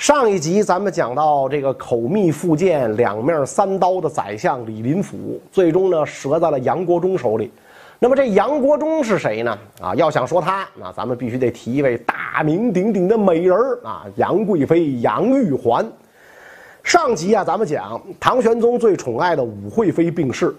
上一集咱们讲到这个口蜜腹剑、两面三刀的宰相李林甫，最终呢折在了杨国忠手里。那么这杨国忠是谁呢？啊，要想说他，那咱们必须得提一位大名鼎鼎的美人儿啊，杨贵妃杨玉环。上集啊，咱们讲唐玄宗最宠爱的武惠妃病逝，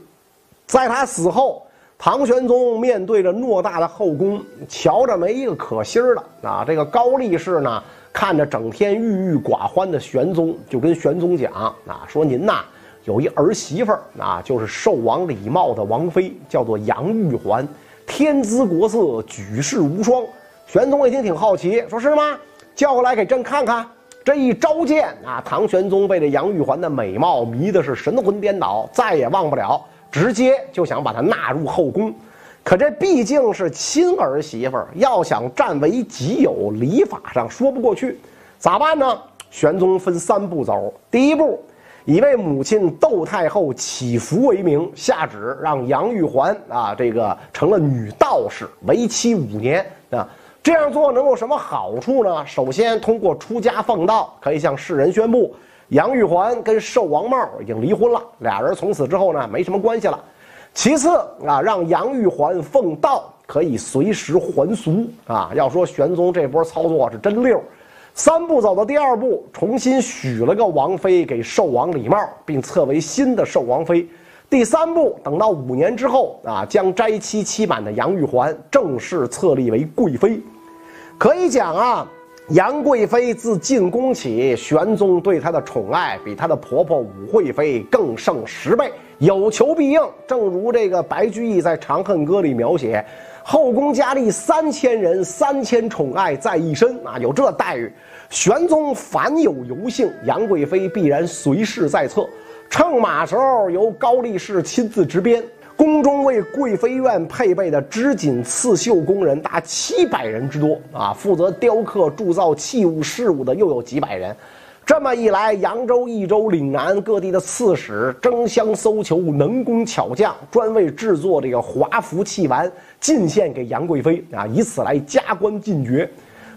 在他死后，唐玄宗面对着偌大的后宫，瞧着没一个可心儿的啊。这个高力士呢？看着整天郁郁寡欢的玄宗，就跟玄宗讲啊，说您呐有一儿媳妇儿啊，就是寿王李瑁的王妃，叫做杨玉环，天姿国色，举世无双。玄宗一听挺好奇，说是吗？叫过来给朕看看。这一召见啊，唐玄宗被这杨玉环的美貌迷的是神魂颠倒，再也忘不了，直接就想把她纳入后宫。可这毕竟是亲儿媳妇儿，要想占为己有，礼法上说不过去，咋办呢？玄宗分三步走。第一步，以为母亲窦太后祈福为名，下旨让杨玉环啊，这个成了女道士，为期五年啊。这样做能有什么好处呢？首先，通过出家奉道，可以向世人宣布杨玉环跟寿王茂已经离婚了，俩人从此之后呢，没什么关系了。其次啊，让杨玉环奉道可以随时还俗啊。要说玄宗这波操作是真溜，三步走到第二步，重新许了个王妃给寿王李瑁，并册为新的寿王妃。第三步，等到五年之后啊，将斋期期满的杨玉环正式册立为贵妃。可以讲啊。杨贵妃自进宫起，玄宗对她的宠爱比她的婆婆武惠妃更胜十倍，有求必应。正如这个白居易在《长恨歌》里描写：“后宫佳丽三千人，三千宠爱在一身。”啊，有这待遇，玄宗凡有游幸，杨贵妃必然随侍在侧。乘马时候，由高力士亲自执鞭。宫中为贵妃院配备的织锦刺绣工人达七百人之多啊，负责雕刻铸造器物事物的又有几百人。这么一来，扬州、益州、岭南各地的刺史争相搜求能工巧匠，专为制作这个华服器玩进献给杨贵妃啊，以此来加官进爵。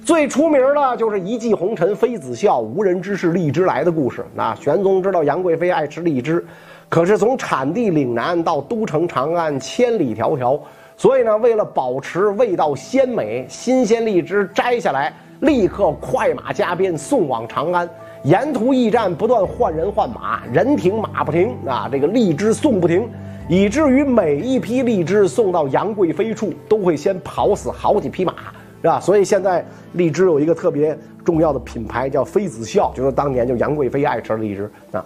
最出名的就是一骑红尘妃子笑，无人知是荔枝来的故事。那玄宗知道杨贵妃爱吃荔枝。可是从产地岭南到都城长安，千里迢迢，所以呢，为了保持味道鲜美，新鲜荔枝摘下来，立刻快马加鞭送往长安。沿途驿站不断换人换马，人停马不停啊，这个荔枝送不停，以至于每一批荔枝送到杨贵妃处，都会先跑死好几匹马，是吧？所以现在荔枝有一个特别重要的品牌叫妃子笑，就是当年就杨贵妃爱吃荔枝啊。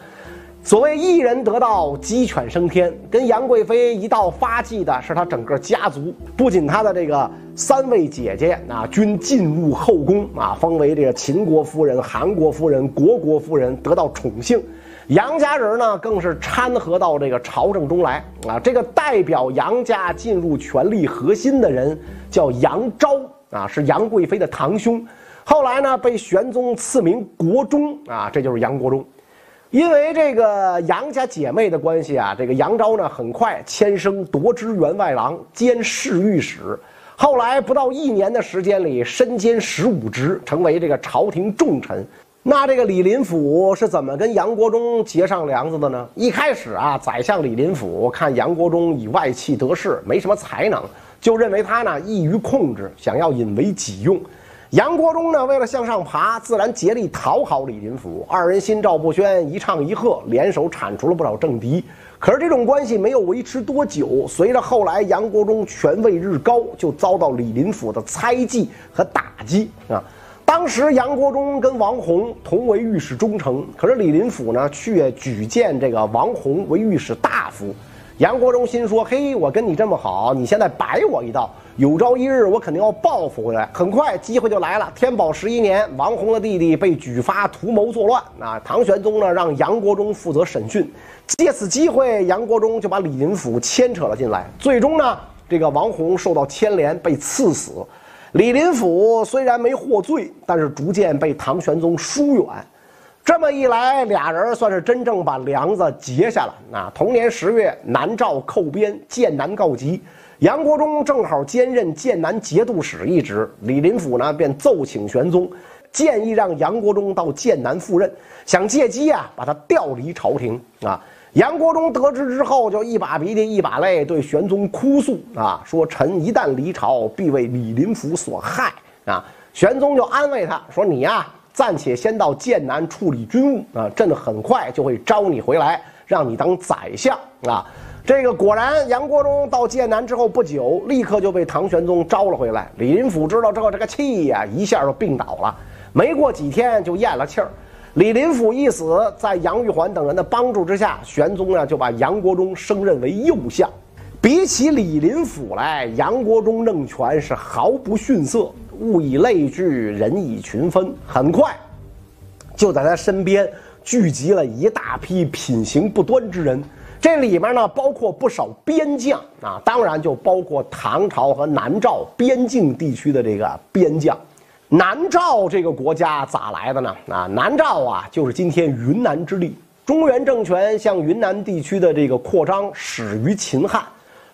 所谓一人得道，鸡犬升天。跟杨贵妃一道发迹的是她整个家族，不仅她的这个三位姐姐啊，均进入后宫啊，封为这个秦国夫人、韩国夫人、国国夫人，得到宠幸。杨家人呢，更是掺和到这个朝政中来啊。这个代表杨家进入权力核心的人叫杨昭啊，是杨贵妃的堂兄，后来呢被玄宗赐名国忠啊，这就是杨国忠。因为这个杨家姐妹的关系啊，这个杨昭呢很快迁升夺支员外郎兼侍御史，后来不到一年的时间里身兼十五职，成为这个朝廷重臣。那这个李林甫是怎么跟杨国忠结上梁子的呢？一开始啊，宰相李林甫看杨国忠以外戚得势，没什么才能，就认为他呢易于控制，想要引为己用。杨国忠呢，为了向上爬，自然竭力讨好李林甫。二人心照不宣，一唱一和，联手铲除了不少政敌。可是这种关系没有维持多久，随着后来杨国忠权位日高，就遭到李林甫的猜忌和打击啊。当时杨国忠跟王弘同为御史中丞，可是李林甫呢，却举荐这个王弘为御史大夫。杨国忠心说：“嘿，我跟你这么好，你现在摆我一道。”有朝一日，我肯定要报复回来。很快，机会就来了。天宝十一年，王弘的弟弟被举发图谋作乱。啊，唐玄宗呢，让杨国忠负责审讯。借此机会，杨国忠就把李林甫牵扯了进来。最终呢，这个王弘受到牵连，被赐死。李林甫虽然没获罪，但是逐渐被唐玄宗疏远。这么一来，俩人算是真正把梁子结下了。啊，同年十月，南诏寇边，剑南告急。杨国忠正好兼任剑南节度使一职，李林甫呢便奏请玄宗，建议让杨国忠到剑南赴任，想借机啊把他调离朝廷啊。杨国忠得知之后，就一把鼻涕一把泪对玄宗哭诉啊，说臣一旦离朝，必为李林甫所害啊。玄宗就安慰他说：“你呀，暂且先到剑南处理军务啊，朕很快就会招你回来，让你当宰相啊。”这个果然，杨国忠到剑南之后不久，立刻就被唐玄宗招了回来。李林甫知道之后，这个气呀，一下就病倒了，没过几天就咽了气儿。李林甫一死，在杨玉环等人的帮助之下，玄宗呢就把杨国忠升任为右相。比起李林甫来，杨国忠政权是毫不逊色，物以类聚，人以群分。很快，就在他身边聚集了一大批品行不端之人。这里面呢，包括不少边将啊，当然就包括唐朝和南诏边境地区的这个边将。南诏这个国家咋来的呢？啊，南诏啊，就是今天云南之地。中原政权向云南地区的这个扩张始于秦汉，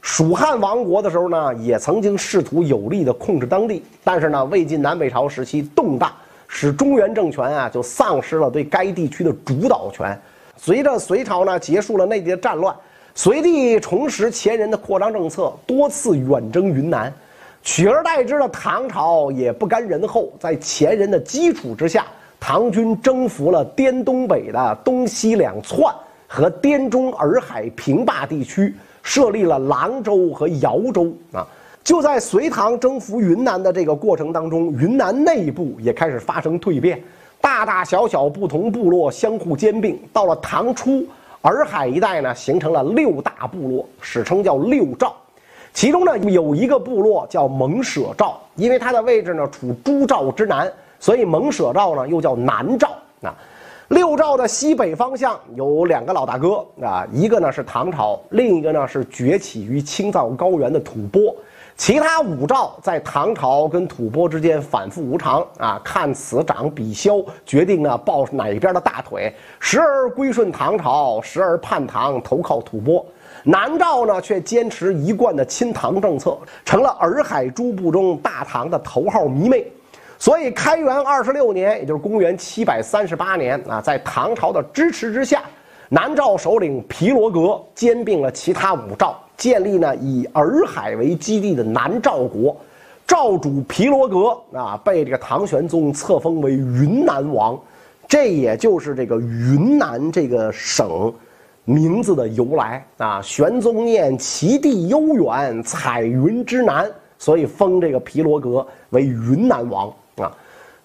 蜀汉亡国的时候呢，也曾经试图有力的控制当地。但是呢，魏晋南北朝时期动荡，使中原政权啊就丧失了对该地区的主导权。随着隋朝呢结束了内地的战乱，隋帝重拾前人的扩张政策，多次远征云南。取而代之的唐朝也不甘人后，在前人的基础之下，唐军征服了滇东北的东西两窜和滇中洱海平坝地区，设立了廊州和瑶州啊。就在隋唐征服云南的这个过程当中，云南内部也开始发生蜕变，大大小小不同部落相互兼并。到了唐初，洱海一带呢形成了六大部落，史称叫六赵。其中呢有一个部落叫蒙舍赵，因为它的位置呢处诸赵之南，所以蒙舍赵呢又叫南赵。啊，六赵的西北方向有两个老大哥啊，一个呢是唐朝，另一个呢是崛起于青藏高原的吐蕃。其他五诏在唐朝跟吐蕃之间反复无常啊，看此长彼消，决定呢抱哪一边的大腿，时而归顺唐朝，时而叛唐投靠吐蕃。南诏呢，却坚持一贯的亲唐政策，成了洱海诸部中大唐的头号迷妹。所以，开元二十六年，也就是公元七百三十八年啊，在唐朝的支持之下，南诏首领皮罗格兼并了其他五诏，建立呢以洱海为基地的南诏国。诏主皮罗格啊，被这个唐玄宗册封为云南王，这也就是这个云南这个省。名字的由来啊，玄宗念其地悠远，彩云之南，所以封这个毗罗阁为云南王啊。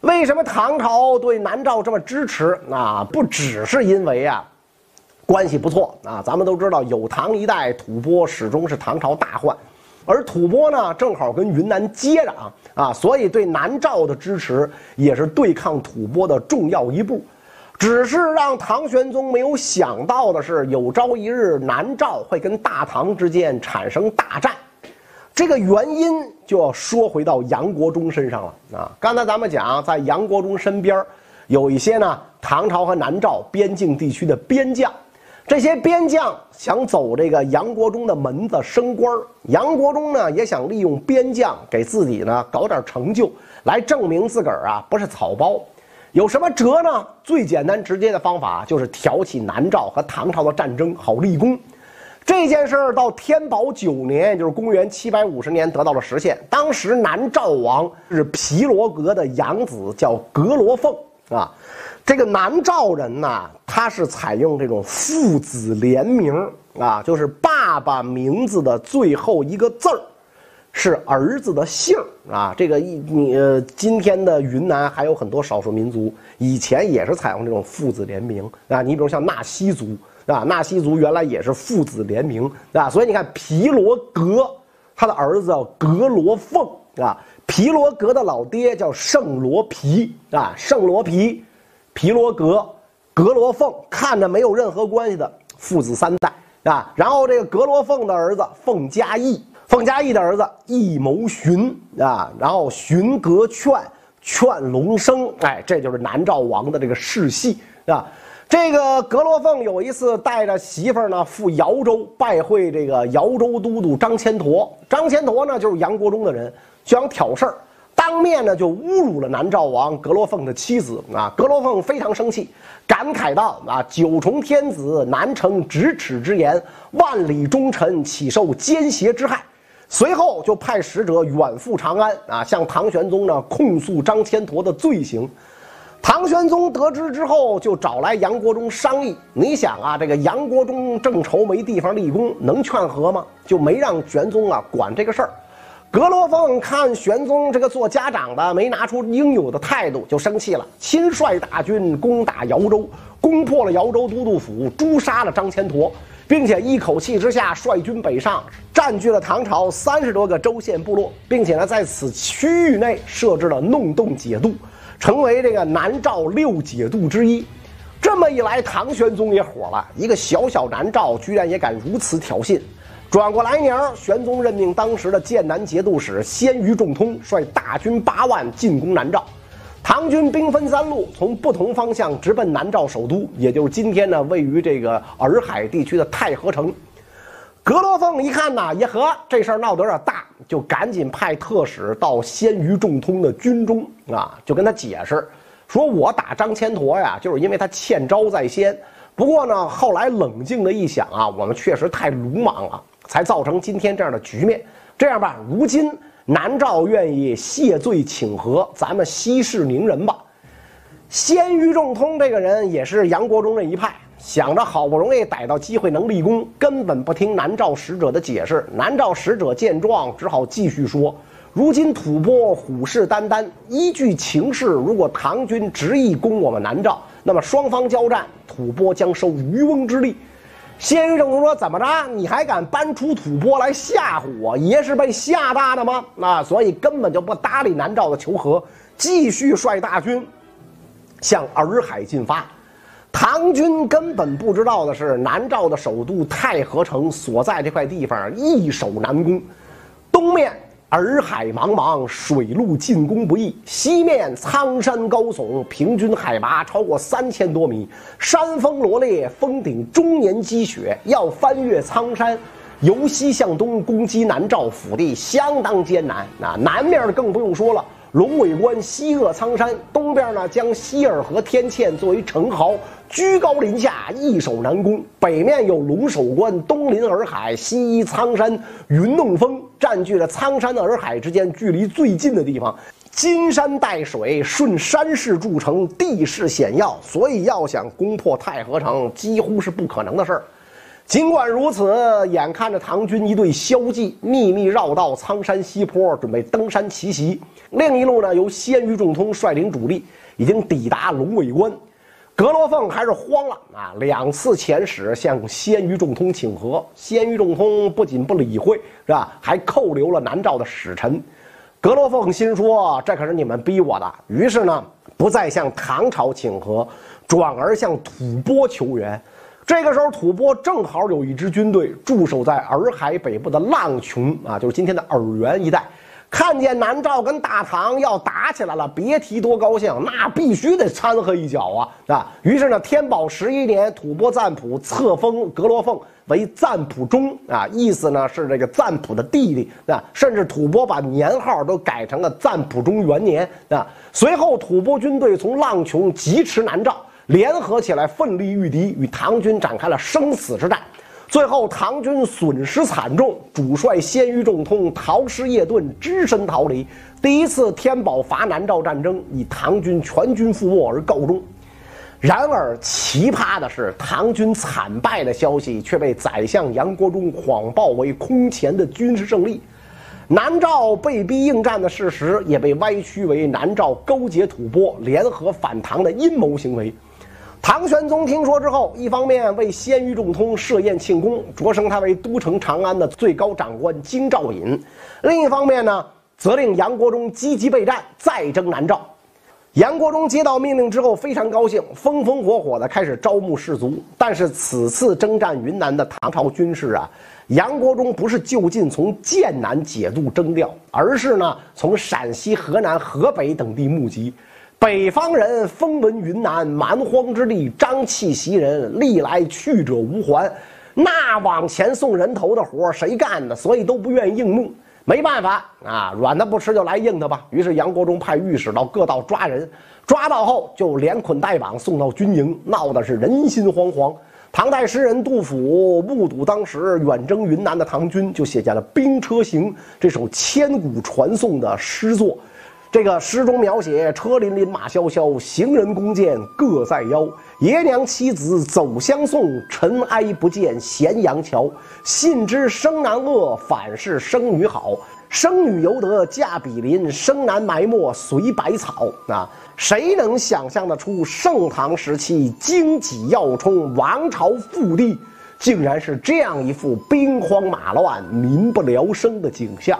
为什么唐朝对南诏这么支持？啊，不只是因为啊关系不错啊，咱们都知道有唐一代吐蕃始终是唐朝大患，而吐蕃呢正好跟云南接壤啊，所以对南诏的支持也是对抗吐蕃的重要一步。只是让唐玄宗没有想到的是，有朝一日南诏会跟大唐之间产生大战。这个原因就要说回到杨国忠身上了啊！刚才咱们讲，在杨国忠身边有一些呢唐朝和南诏边境地区的边将，这些边将想走这个杨国忠的门子升官杨国忠呢也想利用边将给自己呢搞点成就，来证明自个儿啊不是草包。有什么辙呢？最简单直接的方法就是挑起南诏和唐朝的战争，好立功。这件事儿到天宝九年，就是公元七百五十年，得到了实现。当时南诏王是皮罗阁的养子，叫格罗凤啊。这个南诏人呢，他是采用这种父子联名啊，就是爸爸名字的最后一个字儿。是儿子的姓儿啊，这个一你呃，今天的云南还有很多少数民族，以前也是采用这种父子联名啊。你比如像纳西族啊，纳西族原来也是父子联名啊。所以你看皮罗格，他的儿子叫格罗凤啊，皮罗格的老爹叫圣罗皮啊，圣罗皮，皮罗格，格罗凤，看着没有任何关系的父子三代啊。然后这个格罗凤的儿子凤嘉义。凤嘉义的儿子义谋荀啊，然后荀格劝劝龙生，哎，这就是南诏王的这个世系啊。这个格罗凤有一次带着媳妇儿呢赴瑶州拜会这个瑶州都督张千陀，张千陀呢就是杨国忠的人，就想挑事儿。当面呢就侮辱了南诏王格罗凤的妻子啊。格罗凤非常生气，感慨道：“啊，九重天子难成咫尺之言，万里忠臣岂受奸邪之害？”随后就派使者远赴长安啊，向唐玄宗呢控诉张千陀的罪行。唐玄宗得知之后，就找来杨国忠商议。你想啊，这个杨国忠正愁没地方立功，能劝和吗？就没让玄宗啊管这个事儿。格罗凤看玄宗这个做家长的没拿出应有的态度，就生气了，亲率大军攻打姚州，攻破了姚州都督府，诛杀了张千陀。并且一口气之下率军北上，占据了唐朝三十多个州县部落，并且呢在此区域内设置了弄洞解度，成为这个南诏六解度之一。这么一来，唐玄宗也火了，一个小小南诏居然也敢如此挑衅。转过来年，玄宗任命当时的剑南节度使鲜于仲通率大军八万进攻南诏。唐军兵分三路，从不同方向直奔南诏首都，也就是今天呢位于这个洱海地区的太和城。格罗凤一看呐，也和这事儿闹得有点大，就赶紧派特使到鲜于仲通的军中啊，就跟他解释，说我打张千陀呀，就是因为他欠招在先。不过呢，后来冷静的一想啊，我们确实太鲁莽了，才造成今天这样的局面。这样吧，如今。南诏愿意谢罪请和，咱们息事宁人吧。鲜于仲通这个人也是杨国忠这一派，想着好不容易逮到机会能立功，根本不听南诏使者的解释。南诏使者见状，只好继续说：如今吐蕃虎视眈眈，依据情势，如果唐军执意攻我们南诏，那么双方交战，吐蕃将受渔翁之利。先生说：“怎么着？你还敢搬出吐蕃来吓唬我？爷是被吓大的吗？那，所以根本就不搭理南诏的求和，继续率大军向洱海进发。唐军根本不知道的是，南诏的首都太和城所在这块地方易守难攻，东面。”洱海茫茫，水陆进攻不易。西面苍山高耸，平均海拔超过三千多米，山峰罗列，峰顶终年积雪。要翻越苍山，由西向东攻击南诏府地，相当艰难。那南面更不用说了。龙尾关西扼苍山，东边呢将希尔河天堑作为城壕，居高临下，易守难攻。北面有龙首关，东临洱海，西依苍山云弄峰，占据了苍山洱海之间距离最近的地方。金山带水，顺山势筑城，地势险要，所以要想攻破太和城，几乎是不可能的事儿。尽管如此，眼看着唐军一队骁骑秘密绕道苍山西坡，准备登山奇袭。另一路呢，由鲜于仲通率领主力，已经抵达龙尾关。格罗凤还是慌了啊！两次遣使向鲜于仲通请和，鲜于仲通不仅不理会，是吧？还扣留了南诏的使臣。格罗凤心说：“这可是你们逼我的。”于是呢，不再向唐朝请和，转而向吐蕃求援。这个时候，吐蕃正好有一支军队驻守在洱海北部的浪琼啊，就是今天的洱源一带。看见南诏跟大唐要打起来了，别提多高兴，那必须得掺和一脚啊啊！于是呢，天宝十一年，吐蕃赞普册封格罗凤为赞普中啊，意思呢是这个赞普的弟弟啊，甚至吐蕃把年号都改成了赞普中元年啊。随后，吐蕃军队从浪琼疾驰南诏。联合起来，奋力御敌，与唐军展开了生死之战。最后，唐军损失惨重，主帅鲜于仲通逃师夜遁，只身逃离。第一次天宝伐南诏战争以唐军全军覆没而告终。然而，奇葩的是，唐军惨败的消息却被宰相杨国忠谎报为空前的军事胜利。南诏被逼应战的事实也被歪曲为南诏勾结吐蕃、联合反唐的阴谋行为。唐玄宗听说之后，一方面为鲜于仲通设宴庆功，擢升他为都城长安的最高长官京兆尹；另一方面呢，责令杨国忠积极备战，再征南诏。杨国忠接到命令之后非常高兴，风风火火地开始招募士卒。但是此次征战云南的唐朝军士啊，杨国忠不是就近从剑南解度征调，而是呢从陕西、河南、河北等地募集。北方人风闻云南蛮荒之地，瘴气袭人，历来去者无还。那往前送人头的活谁干的？所以都不愿意应募。没办法啊，软的不吃就来硬的吧。于是杨国忠派御史到各道抓人，抓到后就连捆带绑送到军营，闹得是人心惶惶。唐代诗人杜甫目睹当时远征云南的唐军，就写下了《兵车行》这首千古传颂的诗作。这个诗中描写车辚辚马萧萧，行人弓箭各在腰。爷娘妻子走相送，尘埃不见咸阳桥。信知生男恶，反是生女好。生女犹得嫁比邻，生男埋没随百草。啊，谁能想象得出盛唐时期荆棘要冲，王朝复地，竟然是这样一副兵荒马乱、民不聊生的景象！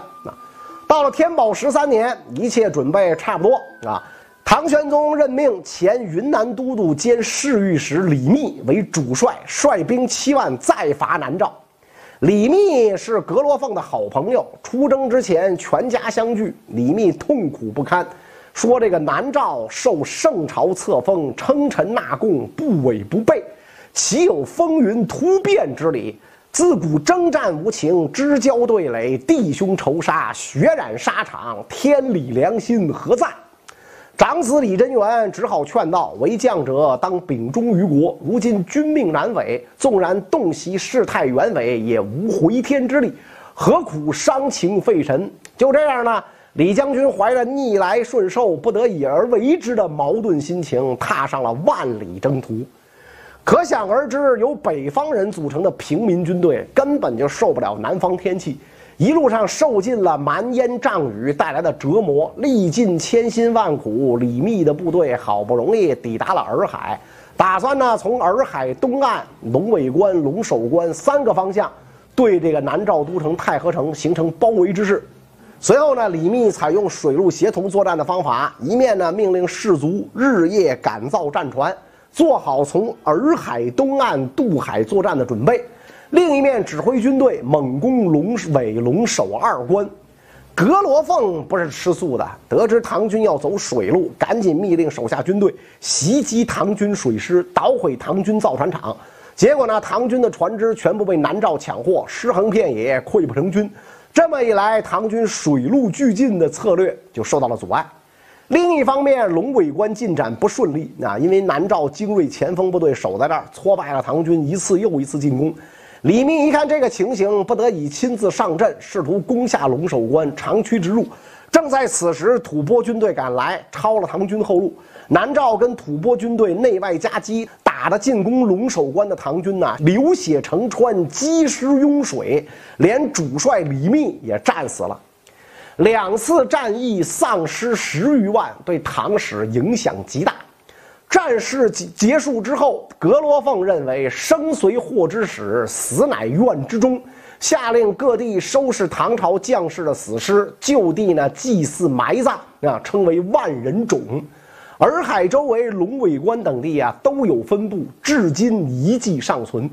到了天宝十三年，一切准备差不多啊。唐玄宗任命前云南都督兼侍御史李密为主帅，率兵七万再伐南诏。李密是格罗凤的好朋友，出征之前全家相聚，李密痛苦不堪，说这个南诏受圣朝册封，称臣纳贡，不违不备，岂有风云突变之理？自古征战无情，知交对垒，弟兄仇杀，血染沙场，天理良心何在？长子李真元只好劝道：“为将者当秉忠于国，如今君命难违，纵然洞悉事态原委，也无回天之力，何苦伤情费神？”就这样呢，李将军怀着逆来顺受、不得已而为之的矛盾心情，踏上了万里征途。可想而知，由北方人组成的平民军队根本就受不了南方天气，一路上受尽了蛮烟瘴雨带来的折磨，历尽千辛万苦，李密的部队好不容易抵达了洱海，打算呢从洱海东岸龙尾关、龙首关三个方向对这个南诏都城太和城形成包围之势。随后呢，李密采用水陆协同作战的方法，一面呢命令士卒日夜赶造战船。做好从洱海东岸渡海作战的准备，另一面指挥军队猛攻龙尾、龙首二关。格罗凤不是吃素的，得知唐军要走水路，赶紧密令手下军队袭击唐军水师，捣毁唐军造船厂。结果呢，唐军的船只全部被南诏抢获，尸横遍野，溃不成军。这么一来，唐军水陆俱进的策略就受到了阻碍。另一方面，龙尾关进展不顺利啊，因为南诏精锐前锋部队守在这儿，挫败了唐军一次又一次进攻。李密一看这个情形，不得已亲自上阵，试图攻下龙首关，长驱直入。正在此时，吐蕃军队赶来，抄了唐军后路。南诏跟吐蕃军队内外夹击，打得进攻龙首关的唐军呐，流血成川，积尸拥水，连主帅李密也战死了。两次战役丧失十余万，对唐史影响极大。战事结结束之后，格罗凤认为生随祸之始，死乃怨之终，下令各地收拾唐朝将士的死尸，就地呢祭祀埋葬，啊，称为万人冢。洱海周围龙尾关等地啊都有分布，至今遗迹尚存。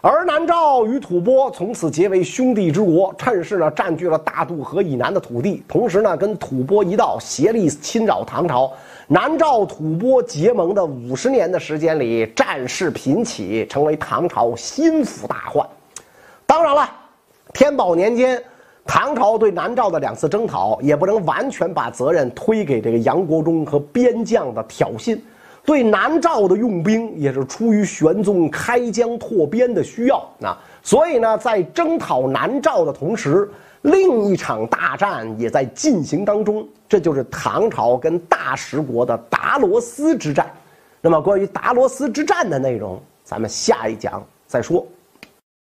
而南诏与吐蕃从此结为兄弟之国，趁势呢占据了大渡河以南的土地，同时呢跟吐蕃一道协力侵扰唐朝。南诏吐蕃结盟的五十年的时间里，战事频起，成为唐朝心腹大患。当然了，天宝年间，唐朝对南诏的两次征讨，也不能完全把责任推给这个杨国忠和边将的挑衅。对南诏的用兵也是出于玄宗开疆拓边的需要啊，所以呢，在征讨南诏的同时，另一场大战也在进行当中，这就是唐朝跟大食国的达罗斯之战。那么，关于达罗斯之战的内容，咱们下一讲再说。